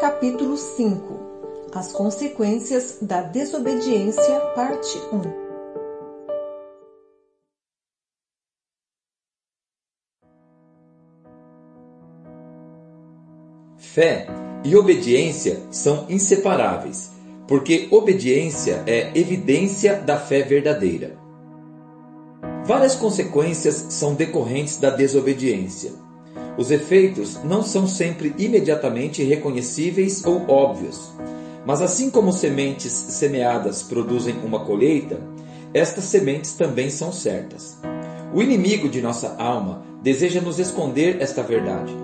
Capítulo 5 As consequências da desobediência, parte 1 Fé e obediência são inseparáveis, porque obediência é evidência da fé verdadeira. Várias consequências são decorrentes da desobediência. Os efeitos não são sempre imediatamente reconhecíveis ou óbvios, mas assim como sementes semeadas produzem uma colheita, estas sementes também são certas. O inimigo de nossa alma deseja nos esconder esta verdade,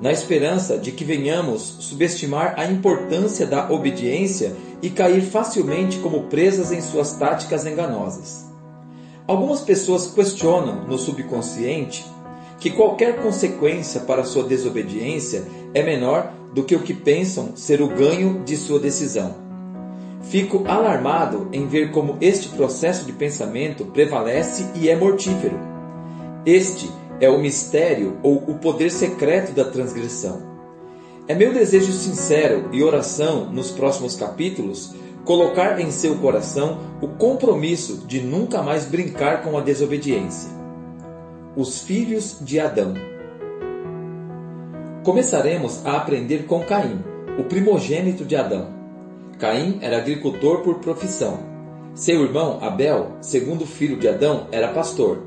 na esperança de que venhamos subestimar a importância da obediência e cair facilmente como presas em suas táticas enganosas. Algumas pessoas questionam no subconsciente que qualquer consequência para sua desobediência é menor do que o que pensam ser o ganho de sua decisão. Fico alarmado em ver como este processo de pensamento prevalece e é mortífero. Este é o mistério ou o poder secreto da transgressão. É meu desejo sincero e oração nos próximos capítulos colocar em seu coração o compromisso de nunca mais brincar com a desobediência. Os filhos de Adão. Começaremos a aprender com Caim, o primogênito de Adão. Caim era agricultor por profissão. Seu irmão Abel, segundo filho de Adão, era pastor.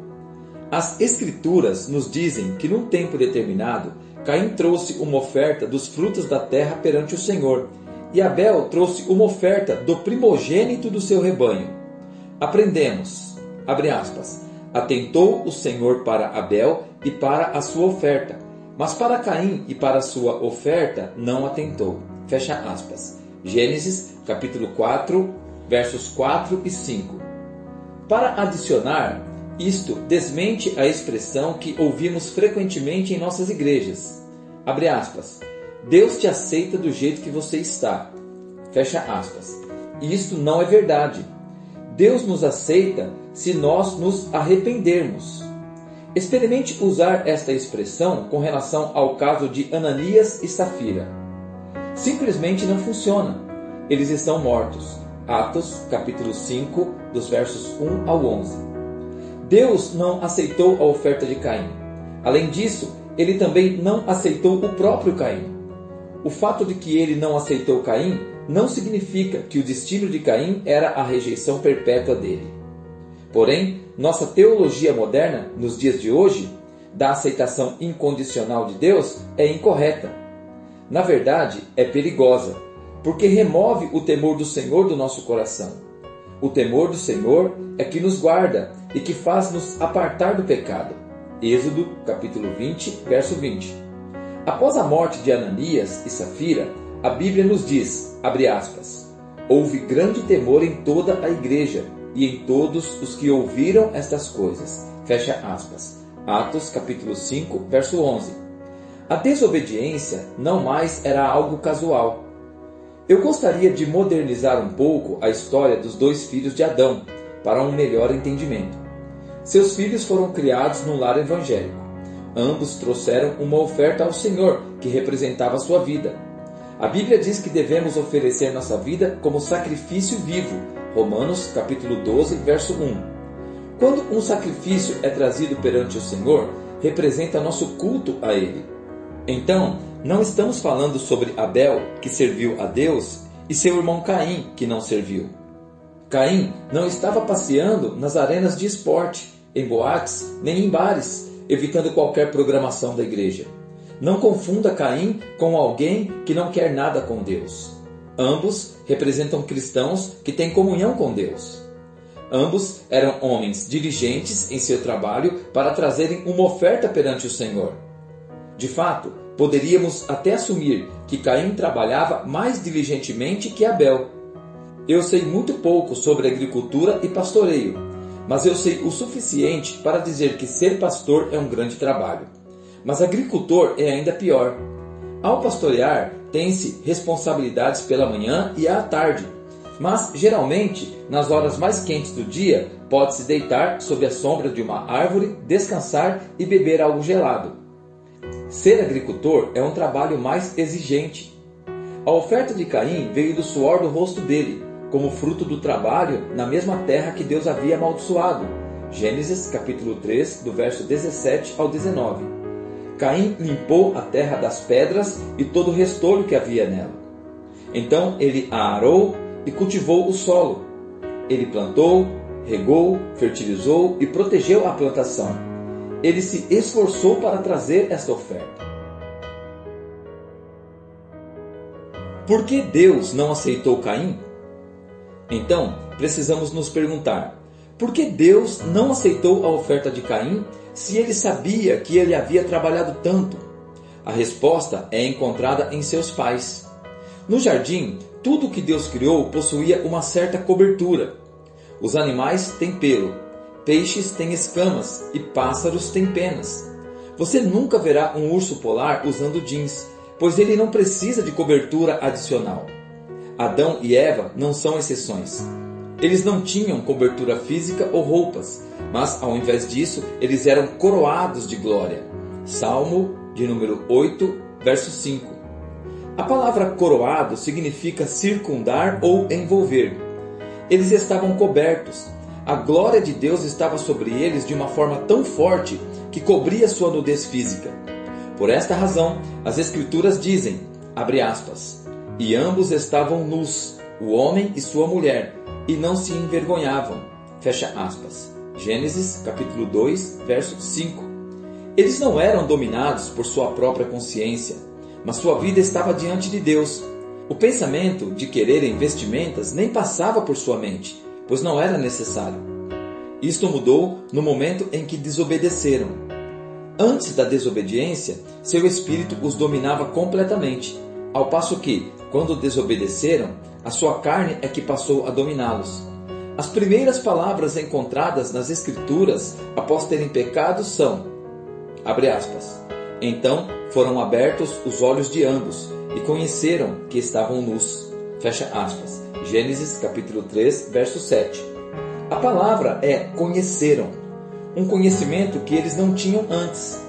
As Escrituras nos dizem que num tempo determinado, Caim trouxe uma oferta dos frutos da terra perante o Senhor e Abel trouxe uma oferta do primogênito do seu rebanho. Aprendemos, abre aspas, atentou o Senhor para Abel e para a sua oferta, mas para Caim e para a sua oferta não atentou. Fecha aspas. Gênesis capítulo 4, versos 4 e 5. Para adicionar, isto desmente a expressão que ouvimos frequentemente em nossas igrejas. Abre aspas. Deus te aceita do jeito que você está. Fecha aspas. Isto não é verdade. Deus nos aceita se nós nos arrependermos. Experimente usar esta expressão com relação ao caso de Ananias e Safira. Simplesmente não funciona. Eles estão mortos. Atos, capítulo 5, dos versos 1 ao 11. Deus não aceitou a oferta de Caim. Além disso, ele também não aceitou o próprio Caim. O fato de que ele não aceitou Caim não significa que o destino de Caim era a rejeição perpétua dele. Porém, nossa teologia moderna, nos dias de hoje, da aceitação incondicional de Deus é incorreta. Na verdade, é perigosa, porque remove o temor do Senhor do nosso coração. O temor do Senhor é que nos guarda e que faz nos apartar do pecado. Êxodo, capítulo 20, verso 20. Após a morte de Ananias e Safira, a Bíblia nos diz, abre aspas, houve grande temor em toda a igreja e em todos os que ouviram estas coisas. Fecha aspas. Atos capítulo 5, verso 11. A desobediência não mais era algo casual. Eu gostaria de modernizar um pouco a história dos dois filhos de Adão para um melhor entendimento. Seus filhos foram criados num lar evangélico. Ambos trouxeram uma oferta ao Senhor, que representava sua vida. A Bíblia diz que devemos oferecer nossa vida como sacrifício vivo. Romanos capítulo 12, verso 1. Quando um sacrifício é trazido perante o Senhor, representa nosso culto a Ele. Então, não estamos falando sobre Abel, que serviu a Deus, e seu irmão Caim, que não serviu. Caim não estava passeando nas arenas de esporte, em boates, nem em bares, evitando qualquer programação da igreja. Não confunda Caim com alguém que não quer nada com Deus. Ambos representam cristãos que têm comunhão com Deus. Ambos eram homens diligentes em seu trabalho para trazerem uma oferta perante o Senhor. De fato, poderíamos até assumir que Caim trabalhava mais diligentemente que Abel. Eu sei muito pouco sobre agricultura e pastoreio, mas eu sei o suficiente para dizer que ser pastor é um grande trabalho. Mas agricultor é ainda pior. Ao pastorear, tem-se responsabilidades pela manhã e à tarde, mas geralmente, nas horas mais quentes do dia, pode-se deitar sob a sombra de uma árvore, descansar e beber algo gelado. Ser agricultor é um trabalho mais exigente. A oferta de Caim veio do suor do rosto dele, como fruto do trabalho na mesma terra que Deus havia amaldiçoado. Gênesis capítulo 3, do verso 17 ao 19. Caim limpou a terra das pedras e todo o restolho que havia nela. Então ele a arou e cultivou o solo. Ele plantou, regou, fertilizou e protegeu a plantação. Ele se esforçou para trazer esta oferta. Por que Deus não aceitou Caim? Então, precisamos nos perguntar: por que Deus não aceitou a oferta de Caim se ele sabia que ele havia trabalhado tanto? A resposta é encontrada em seus pais. No jardim, tudo que Deus criou possuía uma certa cobertura. Os animais têm pelo, peixes têm escamas e pássaros têm penas. Você nunca verá um urso polar usando jeans, pois ele não precisa de cobertura adicional. Adão e Eva não são exceções. Eles não tinham cobertura física ou roupas, mas ao invés disso, eles eram coroados de glória. Salmo de número 8, verso 5. A palavra coroado significa circundar ou envolver. Eles estavam cobertos. A glória de Deus estava sobre eles de uma forma tão forte que cobria sua nudez física. Por esta razão, as Escrituras dizem, abre aspas, e ambos estavam nus, o homem e sua mulher, e não se envergonhavam. Fecha aspas. Gênesis capítulo 2, verso 5. Eles não eram dominados por sua própria consciência, mas sua vida estava diante de Deus. O pensamento de quererem vestimentas nem passava por sua mente, pois não era necessário. Isto mudou no momento em que desobedeceram. Antes da desobediência, seu espírito os dominava completamente, ao passo que, quando desobedeceram, a sua carne é que passou a dominá-los. As primeiras palavras encontradas nas Escrituras após terem pecado são: aspas. Então foram abertos os olhos de ambos e conheceram que estavam nus. Fecha aspas. Gênesis capítulo 3, verso 7. A palavra é conheceram, um conhecimento que eles não tinham antes.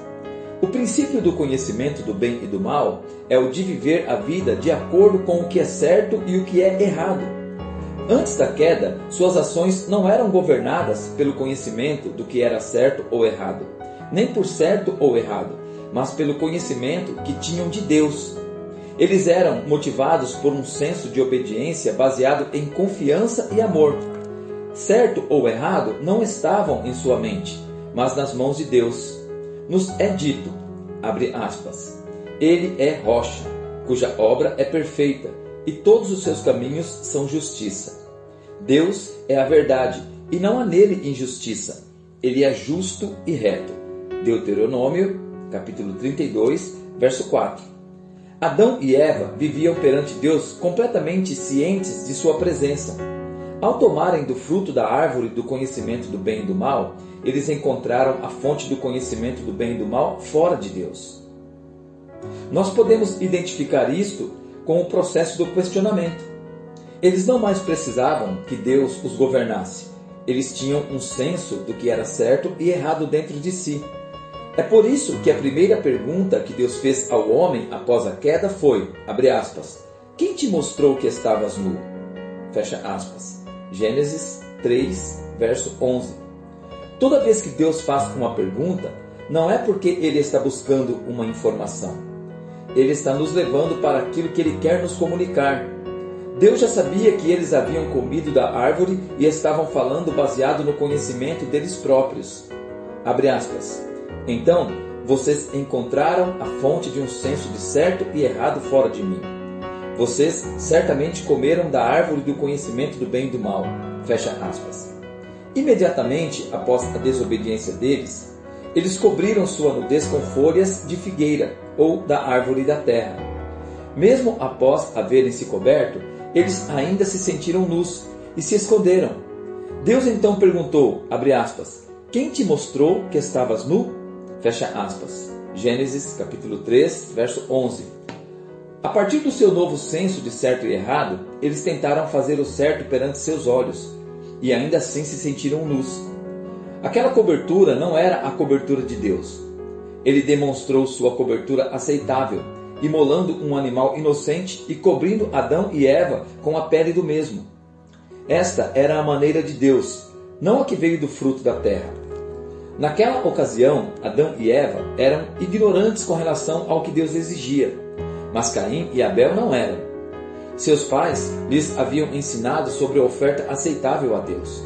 O princípio do conhecimento do bem e do mal é o de viver a vida de acordo com o que é certo e o que é errado. Antes da queda, suas ações não eram governadas pelo conhecimento do que era certo ou errado, nem por certo ou errado, mas pelo conhecimento que tinham de Deus. Eles eram motivados por um senso de obediência baseado em confiança e amor. Certo ou errado não estavam em sua mente, mas nas mãos de Deus nos é dito, abre aspas, ele é rocha, cuja obra é perfeita, e todos os seus caminhos são justiça. Deus é a verdade, e não há nele injustiça. Ele é justo e reto. Deuteronômio, capítulo 32, verso 4. Adão e Eva viviam perante Deus completamente cientes de sua presença. Ao tomarem do fruto da árvore do conhecimento do bem e do mal, eles encontraram a fonte do conhecimento do bem e do mal fora de Deus. Nós podemos identificar isto com o processo do questionamento. Eles não mais precisavam que Deus os governasse. Eles tinham um senso do que era certo e errado dentro de si. É por isso que a primeira pergunta que Deus fez ao homem após a queda foi, aspas, quem te mostrou que estavas nu? Fecha aspas. Gênesis 3, verso 11. Toda vez que Deus faz uma pergunta, não é porque Ele está buscando uma informação. Ele está nos levando para aquilo que Ele quer nos comunicar. Deus já sabia que eles haviam comido da árvore e estavam falando baseado no conhecimento deles próprios. Abre aspas. Então, vocês encontraram a fonte de um senso de certo e errado fora de mim. Vocês certamente comeram da árvore do conhecimento do bem e do mal. Fecha aspas. Imediatamente após a desobediência deles, eles cobriram sua nudez com folhas de figueira ou da árvore da terra. Mesmo após haverem se coberto, eles ainda se sentiram nus e se esconderam. Deus então perguntou, aspas, quem te mostrou que estavas nu? Fecha aspas. Gênesis capítulo 3, verso 11. A partir do seu novo senso de certo e errado, eles tentaram fazer o certo perante seus olhos, e ainda assim se sentiram nus. Aquela cobertura não era a cobertura de Deus. Ele demonstrou sua cobertura aceitável, imolando um animal inocente e cobrindo Adão e Eva com a pele do mesmo. Esta era a maneira de Deus, não a que veio do fruto da terra. Naquela ocasião, Adão e Eva eram ignorantes com relação ao que Deus exigia, mas Caim e Abel não eram. Seus pais lhes haviam ensinado sobre a oferta aceitável a Deus.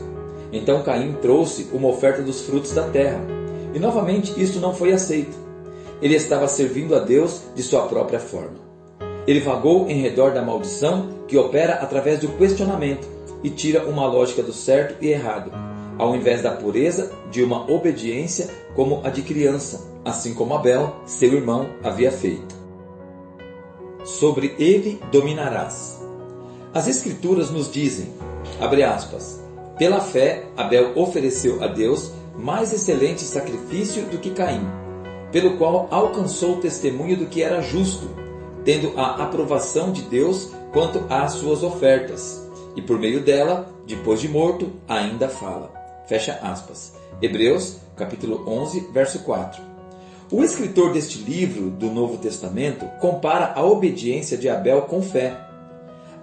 Então Caim trouxe uma oferta dos frutos da terra, e novamente isto não foi aceito. Ele estava servindo a Deus de sua própria forma. Ele vagou em redor da maldição que opera através do questionamento e tira uma lógica do certo e errado, ao invés da pureza de uma obediência como a de criança, assim como Abel, seu irmão, havia feito. Sobre ele dominarás. As Escrituras nos dizem, abre aspas, pela fé Abel ofereceu a Deus mais excelente sacrifício do que Caim, pelo qual alcançou o testemunho do que era justo, tendo a aprovação de Deus quanto às suas ofertas, e por meio dela, depois de morto, ainda fala. Fecha aspas. Hebreus, capítulo 11, verso 4. O escritor deste livro do Novo Testamento compara a obediência de Abel com fé.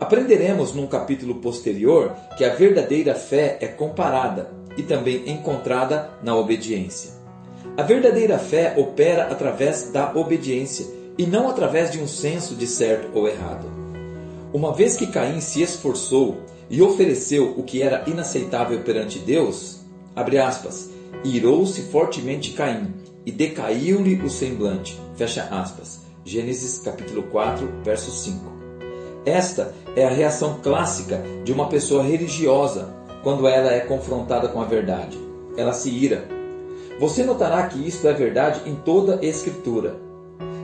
Aprenderemos num capítulo posterior que a verdadeira fé é comparada e também encontrada na obediência. A verdadeira fé opera através da obediência e não através de um senso de certo ou errado. Uma vez que Caim se esforçou e ofereceu o que era inaceitável perante Deus, abre aspas, irou-se fortemente Caim e decaiu-lhe o semblante, fecha aspas. Gênesis capítulo 4, verso 5. Esta é a reação clássica de uma pessoa religiosa quando ela é confrontada com a verdade. Ela se ira. Você notará que isto é verdade em toda a Escritura.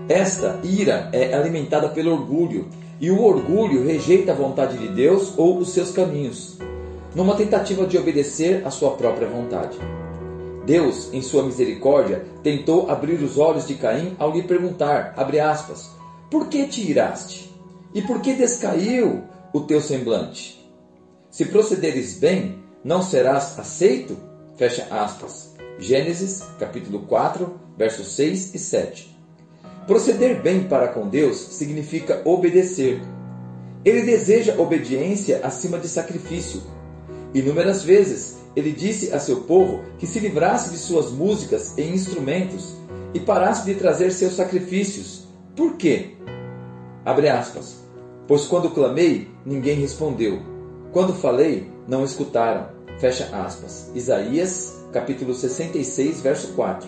Esta ira é alimentada pelo orgulho, e o orgulho rejeita a vontade de Deus ou os seus caminhos, numa tentativa de obedecer à sua própria vontade. Deus, em sua misericórdia, tentou abrir os olhos de Caim ao lhe perguntar, aspas, por que te iraste? E por que descaiu o teu semblante? Se procederes bem, não serás aceito? Fecha aspas. Gênesis, capítulo 4, versos 6 e 7. Proceder bem para com Deus significa obedecer. Ele deseja obediência acima de sacrifício. Inúmeras vezes ele disse a seu povo que se livrasse de suas músicas e instrumentos e parasse de trazer seus sacrifícios. Por quê? Abre aspas. Pois quando clamei, ninguém respondeu quando falei, não escutaram. Fecha aspas. Isaías, capítulo 66, verso 4.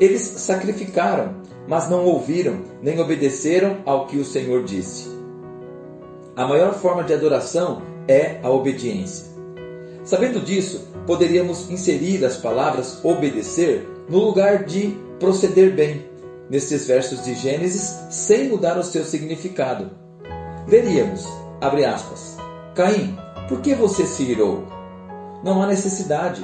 Eles sacrificaram, mas não ouviram, nem obedeceram ao que o Senhor disse. A maior forma de adoração é a obediência. Sabendo disso, poderíamos inserir as palavras obedecer no lugar de proceder bem, nestes versos de Gênesis, sem mudar o seu significado. Leríamos, abre aspas, Caim, por que você se irou? Não há necessidade.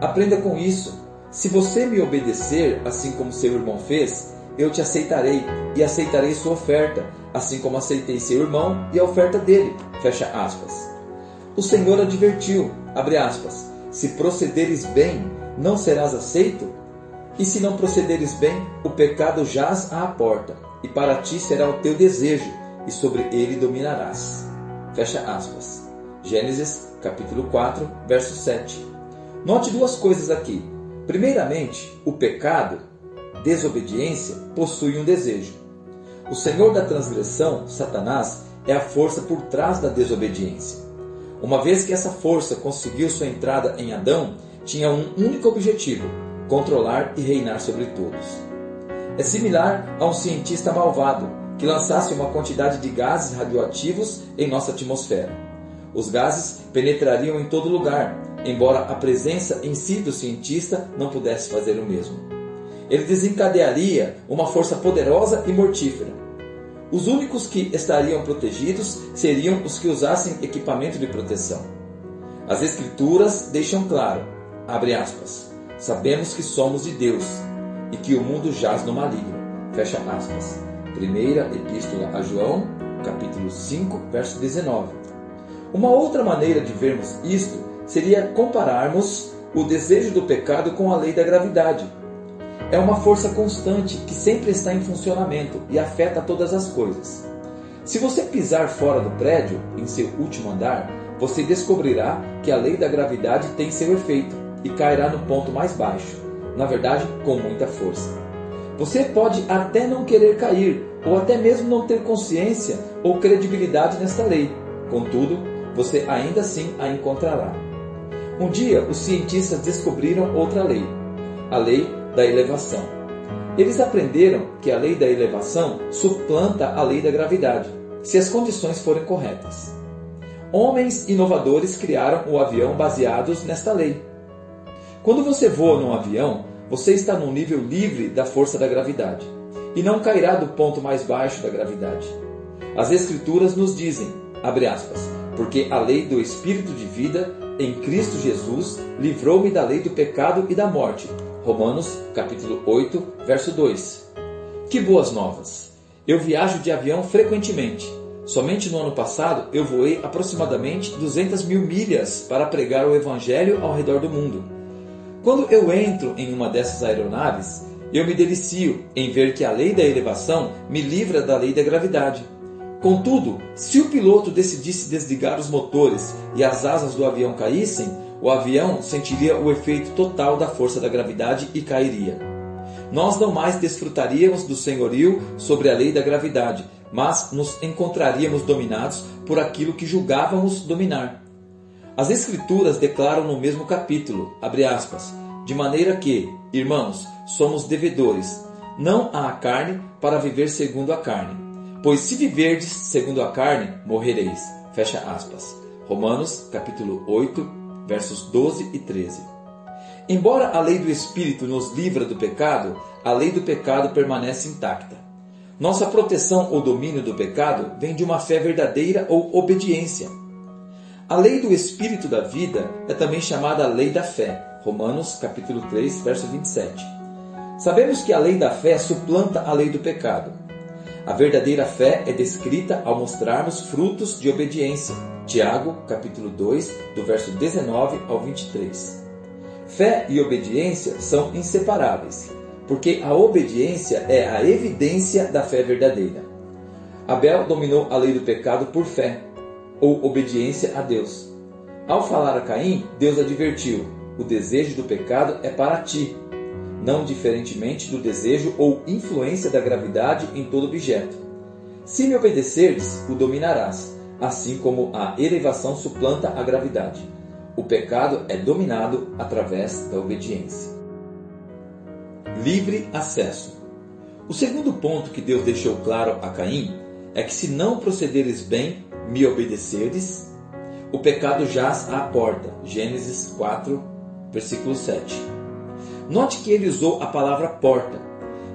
Aprenda com isso. Se você me obedecer, assim como seu irmão fez, eu te aceitarei e aceitarei sua oferta, assim como aceitei seu irmão e a oferta dele. Fecha aspas. O Senhor advertiu, aspas, se procederes bem, não serás aceito? E se não procederes bem, o pecado jaz à porta, e para ti será o teu desejo, e sobre ele dominarás. Fecha aspas. Gênesis capítulo 4, verso 7. Note duas coisas aqui. Primeiramente, o pecado, desobediência, possui um desejo. O senhor da transgressão, Satanás, é a força por trás da desobediência. Uma vez que essa força conseguiu sua entrada em Adão, tinha um único objetivo: controlar e reinar sobre todos. É similar a um cientista malvado que lançasse uma quantidade de gases radioativos em nossa atmosfera. Os gases penetrariam em todo lugar, embora a presença em si do cientista não pudesse fazer o mesmo. Ele desencadearia uma força poderosa e mortífera. Os únicos que estariam protegidos seriam os que usassem equipamento de proteção. As Escrituras deixam claro, abre aspas, sabemos que somos de Deus e que o mundo jaz no maligno, fecha aspas. Primeira Epístola a João, capítulo 5, verso 19. Uma outra maneira de vermos isto seria compararmos o desejo do pecado com a lei da gravidade. É uma força constante que sempre está em funcionamento e afeta todas as coisas. Se você pisar fora do prédio, em seu último andar, você descobrirá que a lei da gravidade tem seu efeito e cairá no ponto mais baixo, na verdade, com muita força. Você pode até não querer cair, ou até mesmo não ter consciência ou credibilidade nesta lei. Contudo, você ainda assim a encontrará. Um dia, os cientistas descobriram outra lei, a lei da elevação. Eles aprenderam que a lei da elevação suplanta a lei da gravidade, se as condições forem corretas. Homens inovadores criaram o avião baseados nesta lei. Quando você voa num avião, você está num nível livre da força da gravidade e não cairá do ponto mais baixo da gravidade. As Escrituras nos dizem, aspas, porque a lei do Espírito de vida em Cristo Jesus livrou-me da lei do pecado e da morte. Romanos capítulo 8, verso 2. Que boas novas! Eu viajo de avião frequentemente. Somente no ano passado eu voei aproximadamente 200 mil milhas para pregar o Evangelho ao redor do mundo. Quando eu entro em uma dessas aeronaves, eu me delicio em ver que a lei da elevação me livra da lei da gravidade. Contudo, se o piloto decidisse desligar os motores e as asas do avião caíssem, o avião sentiria o efeito total da força da gravidade e cairia. Nós não mais desfrutaríamos do senhorio sobre a lei da gravidade, mas nos encontraríamos dominados por aquilo que julgávamos dominar. As Escrituras declaram no mesmo capítulo, aspas, de maneira que, irmãos, somos devedores, não à carne, para viver segundo a carne. Pois se viverdes segundo a carne, morrereis. Fecha aspas. Romanos, capítulo 8, versos 12 e 13. Embora a lei do Espírito nos livra do pecado, a lei do pecado permanece intacta. Nossa proteção ou domínio do pecado vem de uma fé verdadeira ou obediência. A lei do Espírito da vida é também chamada lei da fé. Romanos capítulo 3, verso 27. Sabemos que a lei da fé suplanta a lei do pecado. A verdadeira fé é descrita ao mostrarmos frutos de obediência. Tiago, capítulo 2, do verso 19 ao 23. Fé e obediência são inseparáveis, porque a obediência é a evidência da fé verdadeira. Abel dominou a lei do pecado por fé, ou obediência a Deus. Ao falar a Caim, Deus advertiu: o desejo do pecado é para ti, não diferentemente do desejo ou influência da gravidade em todo objeto. Se me obedecerdes, o dominarás, assim como a elevação suplanta a gravidade. O pecado é dominado através da obediência. Livre acesso. O segundo ponto que Deus deixou claro a Caim é que se não procederes bem, me obedeceres, o pecado jaz à porta. Gênesis 4, versículo 7. Note que ele usou a palavra porta.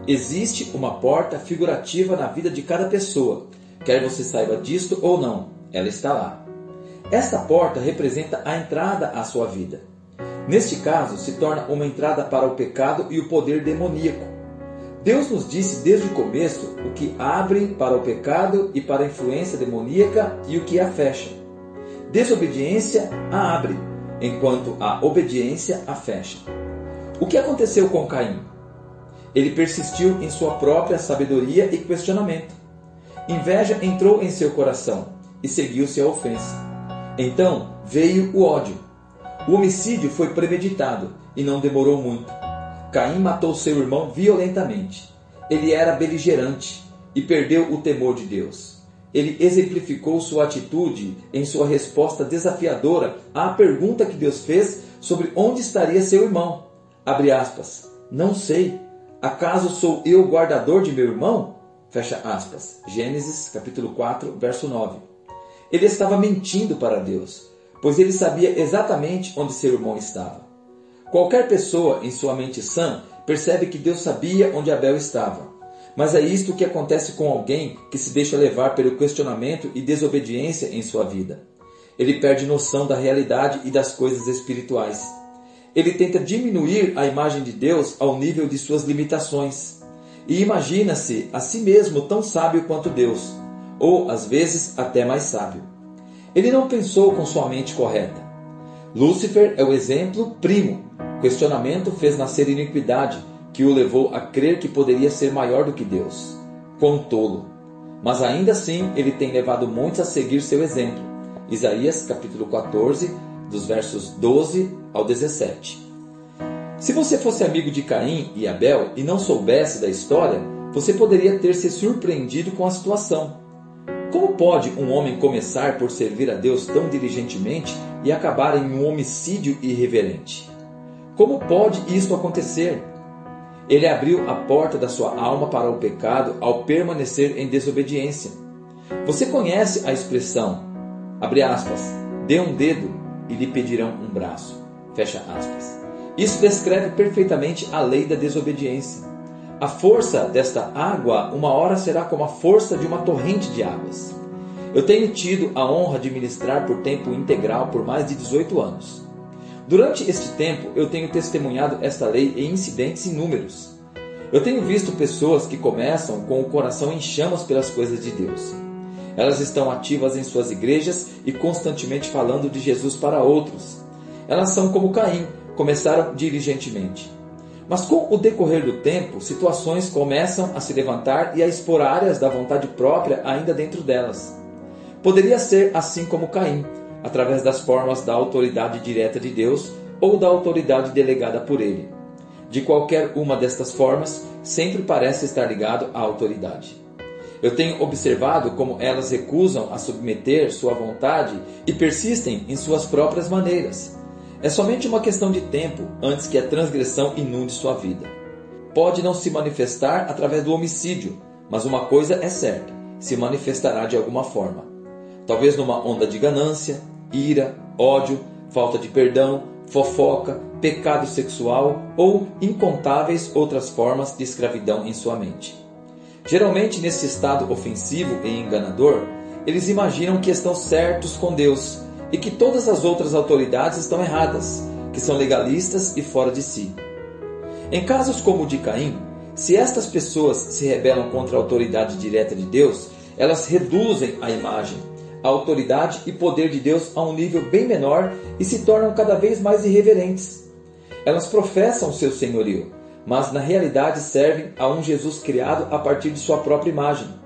Existe uma porta figurativa na vida de cada pessoa, quer você saiba disto ou não, ela está lá. Esta porta representa a entrada à sua vida. Neste caso, se torna uma entrada para o pecado e o poder demoníaco. Deus nos disse desde o começo o que abre para o pecado e para a influência demoníaca e o que a fecha. Desobediência a abre, enquanto a obediência a fecha. O que aconteceu com Caim? Ele persistiu em sua própria sabedoria e questionamento. Inveja entrou em seu coração e seguiu-se a ofensa. Então veio o ódio. O homicídio foi premeditado e não demorou muito. Caim matou seu irmão violentamente. Ele era beligerante e perdeu o temor de Deus. Ele exemplificou sua atitude em sua resposta desafiadora à pergunta que Deus fez sobre onde estaria seu irmão. Abre aspas. Não sei. Acaso sou eu guardador de meu irmão? Fecha aspas. Gênesis capítulo 4, verso 9. Ele estava mentindo para Deus, pois ele sabia exatamente onde seu irmão estava. Qualquer pessoa em sua mente sã percebe que Deus sabia onde Abel estava. Mas é isto que acontece com alguém que se deixa levar pelo questionamento e desobediência em sua vida. Ele perde noção da realidade e das coisas espirituais ele tenta diminuir a imagem de Deus ao nível de suas limitações e imagina-se a si mesmo tão sábio quanto Deus, ou às vezes até mais sábio. Ele não pensou com sua mente correta. Lúcifer é o exemplo primo. Questionamento fez nascer iniquidade, que o levou a crer que poderia ser maior do que Deus. Quão tolo! Mas ainda assim ele tem levado muitos a seguir seu exemplo. Isaías capítulo 14, dos versos 12 ao 17. Se você fosse amigo de Caim e Abel e não soubesse da história, você poderia ter se surpreendido com a situação. Como pode um homem começar por servir a Deus tão diligentemente e acabar em um homicídio irreverente? Como pode isso acontecer? Ele abriu a porta da sua alma para o pecado ao permanecer em desobediência. Você conhece a expressão, abre aspas, dê um dedo e lhe pedirão um braço, fecha aspas. Isso descreve perfeitamente a lei da desobediência. A força desta água uma hora será como a força de uma torrente de águas. Eu tenho tido a honra de ministrar por tempo integral por mais de 18 anos. Durante este tempo, eu tenho testemunhado esta lei em incidentes inúmeros. Eu tenho visto pessoas que começam com o coração em chamas pelas coisas de Deus. Elas estão ativas em suas igrejas e constantemente falando de Jesus para outros. Elas são como Caim, começaram diligentemente. Mas com o decorrer do tempo, situações começam a se levantar e a expor áreas da vontade própria ainda dentro delas. Poderia ser assim como Caim, através das formas da autoridade direta de Deus ou da autoridade delegada por ele. De qualquer uma destas formas, sempre parece estar ligado à autoridade. Eu tenho observado como elas recusam a submeter sua vontade e persistem em suas próprias maneiras, é somente uma questão de tempo antes que a transgressão inunde sua vida. Pode não se manifestar através do homicídio, mas uma coisa é certa: se manifestará de alguma forma. Talvez numa onda de ganância, ira, ódio, falta de perdão, fofoca, pecado sexual ou incontáveis outras formas de escravidão em sua mente. Geralmente, nesse estado ofensivo e enganador, eles imaginam que estão certos com Deus e que todas as outras autoridades estão erradas, que são legalistas e fora de si. Em casos como o de Caim, se estas pessoas se rebelam contra a autoridade direta de Deus, elas reduzem a imagem, a autoridade e poder de Deus a um nível bem menor e se tornam cada vez mais irreverentes. Elas professam seu senhorio, mas na realidade servem a um Jesus criado a partir de sua própria imagem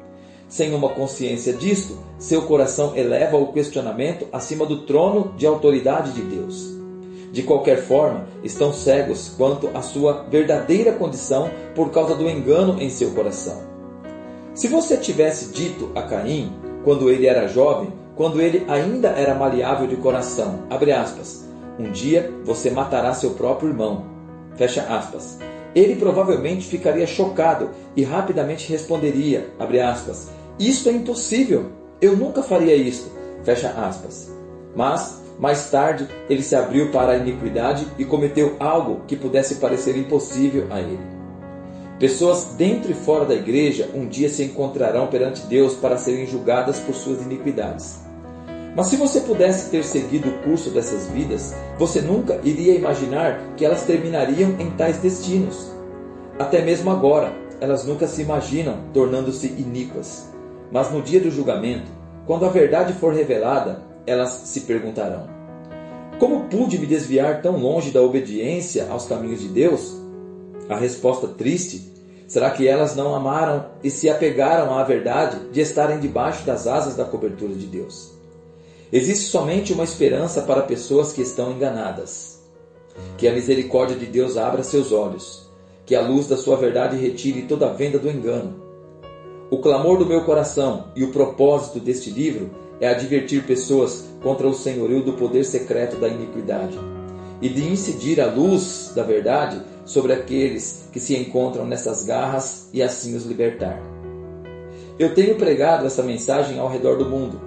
sem uma consciência disto, seu coração eleva o questionamento acima do trono de autoridade de Deus. De qualquer forma, estão cegos quanto à sua verdadeira condição por causa do engano em seu coração. Se você tivesse dito a Caim, quando ele era jovem, quando ele ainda era maleável de coração, aspas, um dia você matará seu próprio irmão, fecha aspas, ele provavelmente ficaria chocado e rapidamente responderia, aspas, isto é impossível, eu nunca faria isto, fecha aspas. Mas, mais tarde, ele se abriu para a iniquidade e cometeu algo que pudesse parecer impossível a ele. Pessoas dentro e fora da igreja um dia se encontrarão perante Deus para serem julgadas por suas iniquidades. Mas se você pudesse ter seguido o curso dessas vidas, você nunca iria imaginar que elas terminariam em tais destinos. Até mesmo agora, elas nunca se imaginam tornando-se iníquas. Mas no dia do julgamento, quando a verdade for revelada, elas se perguntarão: Como pude me desviar tão longe da obediência aos caminhos de Deus? A resposta triste será que elas não amaram e se apegaram à verdade de estarem debaixo das asas da cobertura de Deus. Existe somente uma esperança para pessoas que estão enganadas. Que a misericórdia de Deus abra seus olhos, que a luz da sua verdade retire toda a venda do engano. O clamor do meu coração e o propósito deste livro é advertir pessoas contra o senhorio do poder secreto da iniquidade e de incidir a luz da verdade sobre aqueles que se encontram nessas garras e assim os libertar. Eu tenho pregado essa mensagem ao redor do mundo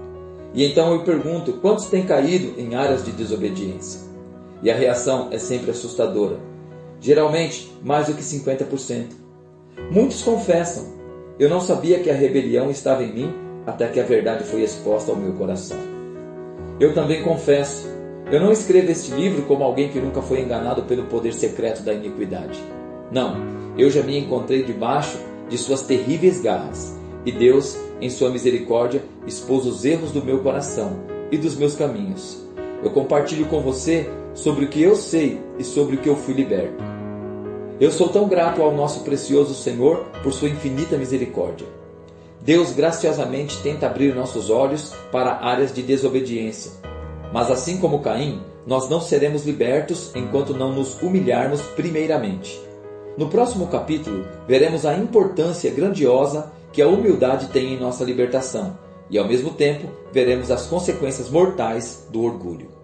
e então eu pergunto quantos têm caído em áreas de desobediência. E a reação é sempre assustadora. Geralmente, mais do que 50%. Muitos confessam: Eu não sabia que a rebelião estava em mim até que a verdade foi exposta ao meu coração. Eu também confesso: Eu não escrevo este livro como alguém que nunca foi enganado pelo poder secreto da iniquidade. Não, eu já me encontrei debaixo de suas terríveis garras e Deus, em sua misericórdia, expôs os erros do meu coração e dos meus caminhos. Eu compartilho com você sobre o que eu sei e sobre o que eu fui liberto. Eu sou tão grato ao nosso precioso Senhor por sua infinita misericórdia. Deus graciosamente tenta abrir nossos olhos para áreas de desobediência. Mas assim como Caim, nós não seremos libertos enquanto não nos humilharmos primeiramente. No próximo capítulo, veremos a importância grandiosa que a humildade tem em nossa libertação e, ao mesmo tempo, veremos as consequências mortais do orgulho.